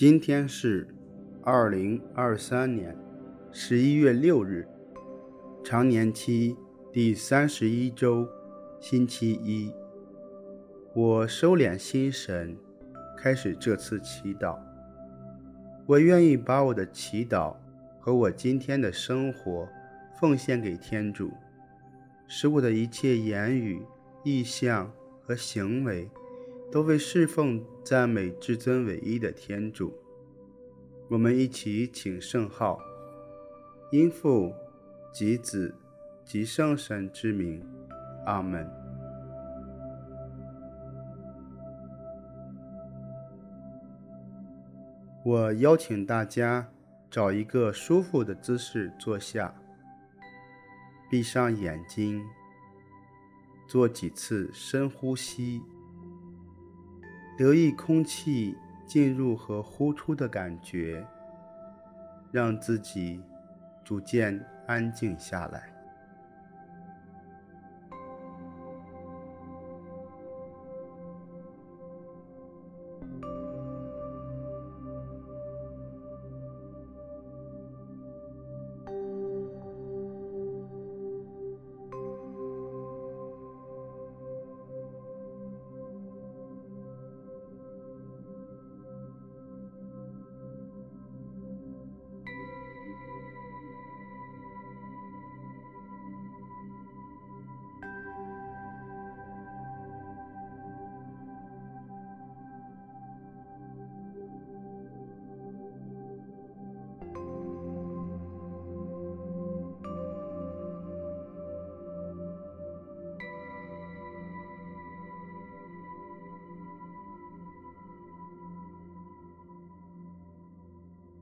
今天是二零二三年十一月六日，常年期第三十一周，星期一。我收敛心神，开始这次祈祷。我愿意把我的祈祷和我今天的生活奉献给天主，使我的一切言语、意向和行为都为侍奉、赞美至尊唯一的天主。我们一起请圣号，因父及子及圣神之名，阿门。我邀请大家找一个舒服的姿势坐下，闭上眼睛，做几次深呼吸，留意空气进入和呼出的感觉，让自己逐渐安静下来。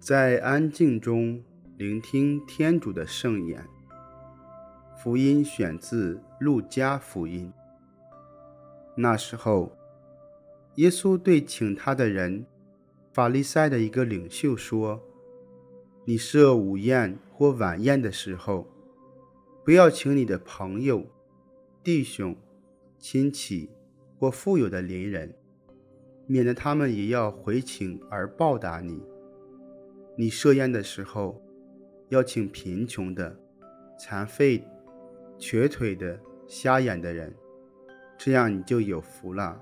在安静中聆听天主的圣言。福音选自路加福音。那时候，耶稣对请他的人，法利赛的一个领袖说：“你设午宴或晚宴的时候，不要请你的朋友、弟兄、亲戚或富有的邻人，免得他们也要回请而报答你。”你设宴的时候，要请贫穷的、残废、瘸腿的、瞎眼的人，这样你就有福了，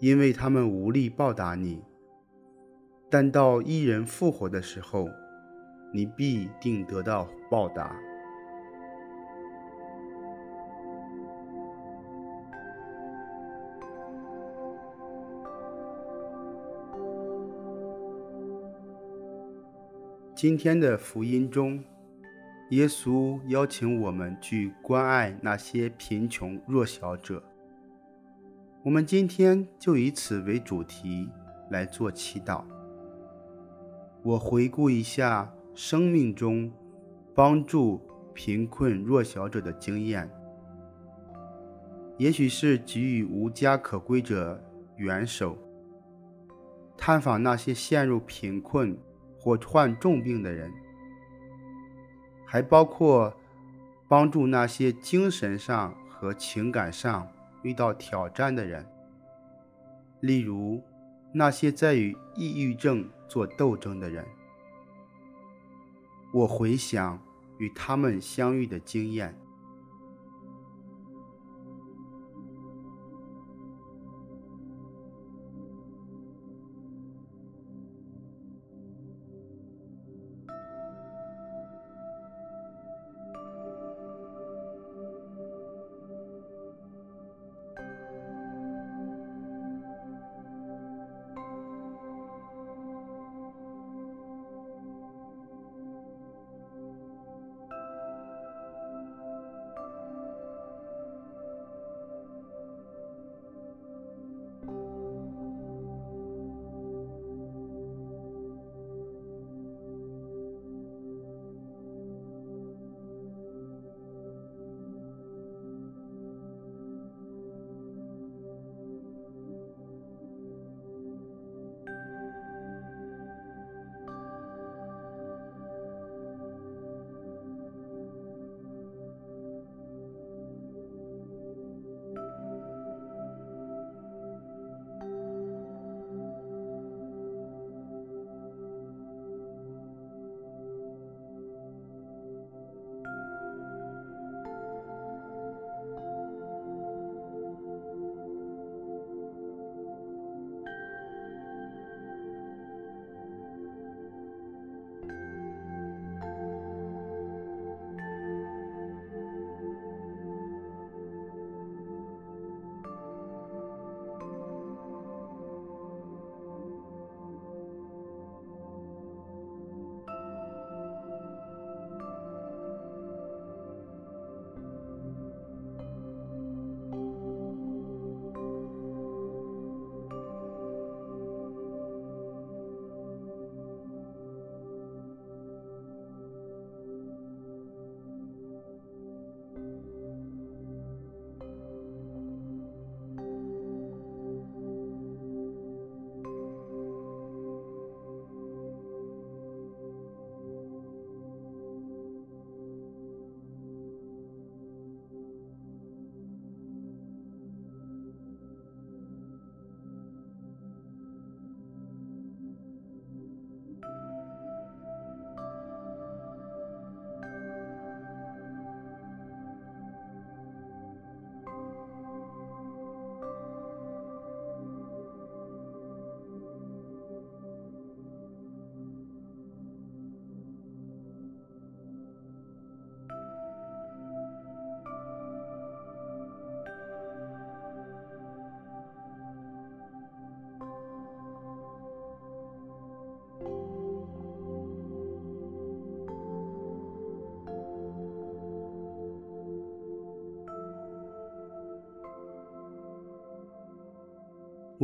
因为他们无力报答你。但到一人复活的时候，你必定得到报答。今天的福音中，耶稣邀请我们去关爱那些贫穷弱小者。我们今天就以此为主题来做祈祷。我回顾一下生命中帮助贫困弱小者的经验，也许是给予无家可归者援手，探访那些陷入贫困。或患重病的人，还包括帮助那些精神上和情感上遇到挑战的人，例如那些在与抑郁症做斗争的人。我回想与他们相遇的经验。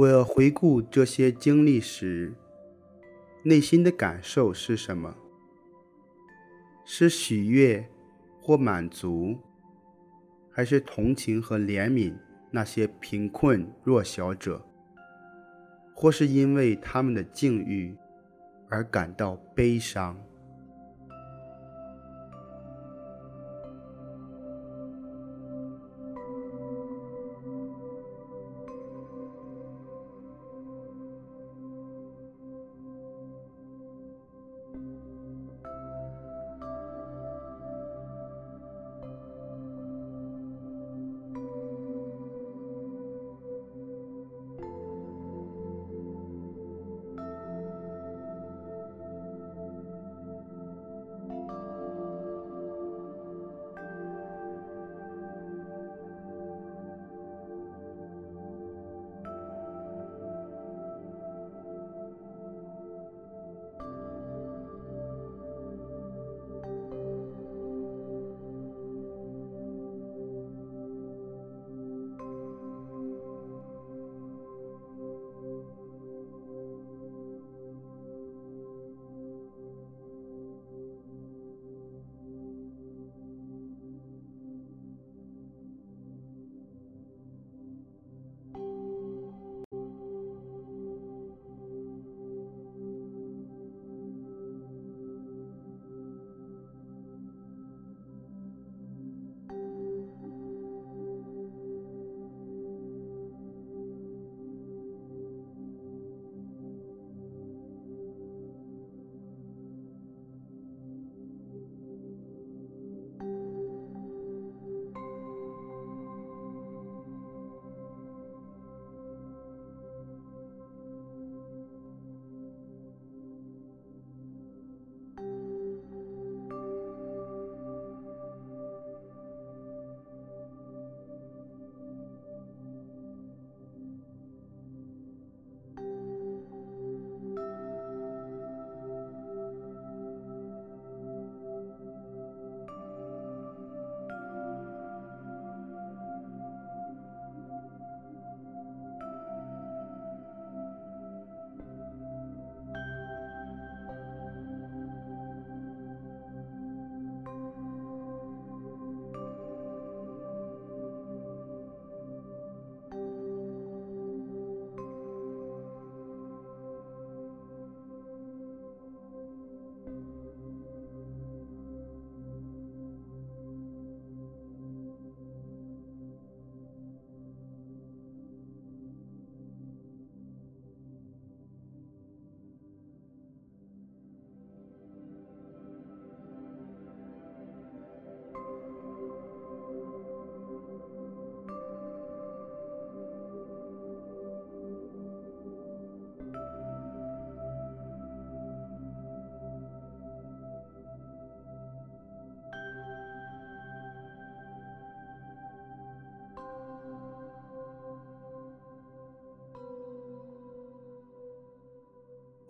我回顾这些经历时，内心的感受是什么？是喜悦或满足，还是同情和怜悯那些贫困弱小者，或是因为他们的境遇而感到悲伤？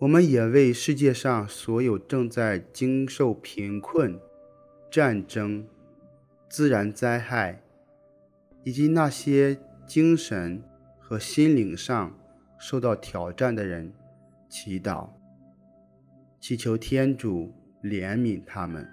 我们也为世界上所有正在经受贫困、战争、自然灾害，以及那些精神和心灵上受到挑战的人祈祷，祈求天主怜悯他们。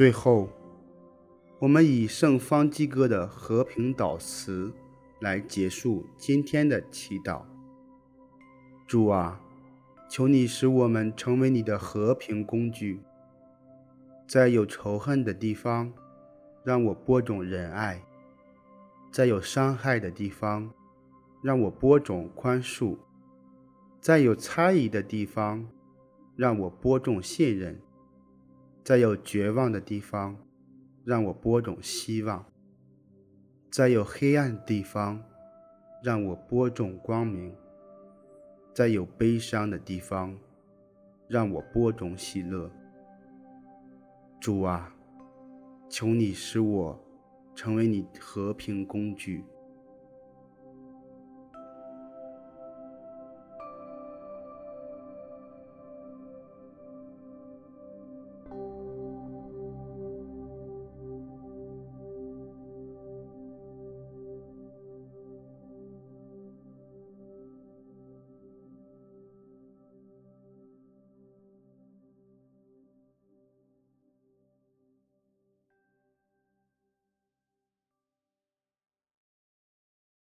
最后，我们以圣方济各的和平祷词来结束今天的祈祷。主啊，求你使我们成为你的和平工具，在有仇恨的地方，让我播种仁爱；在有伤害的地方，让我播种宽恕；在有猜疑的地方，让我播种信任；在有绝望的地方，让我播种希望；在有黑暗的地方，让我播种光明；在有悲伤的地方，让我播种喜乐。主啊！求你使我成为你和平工具。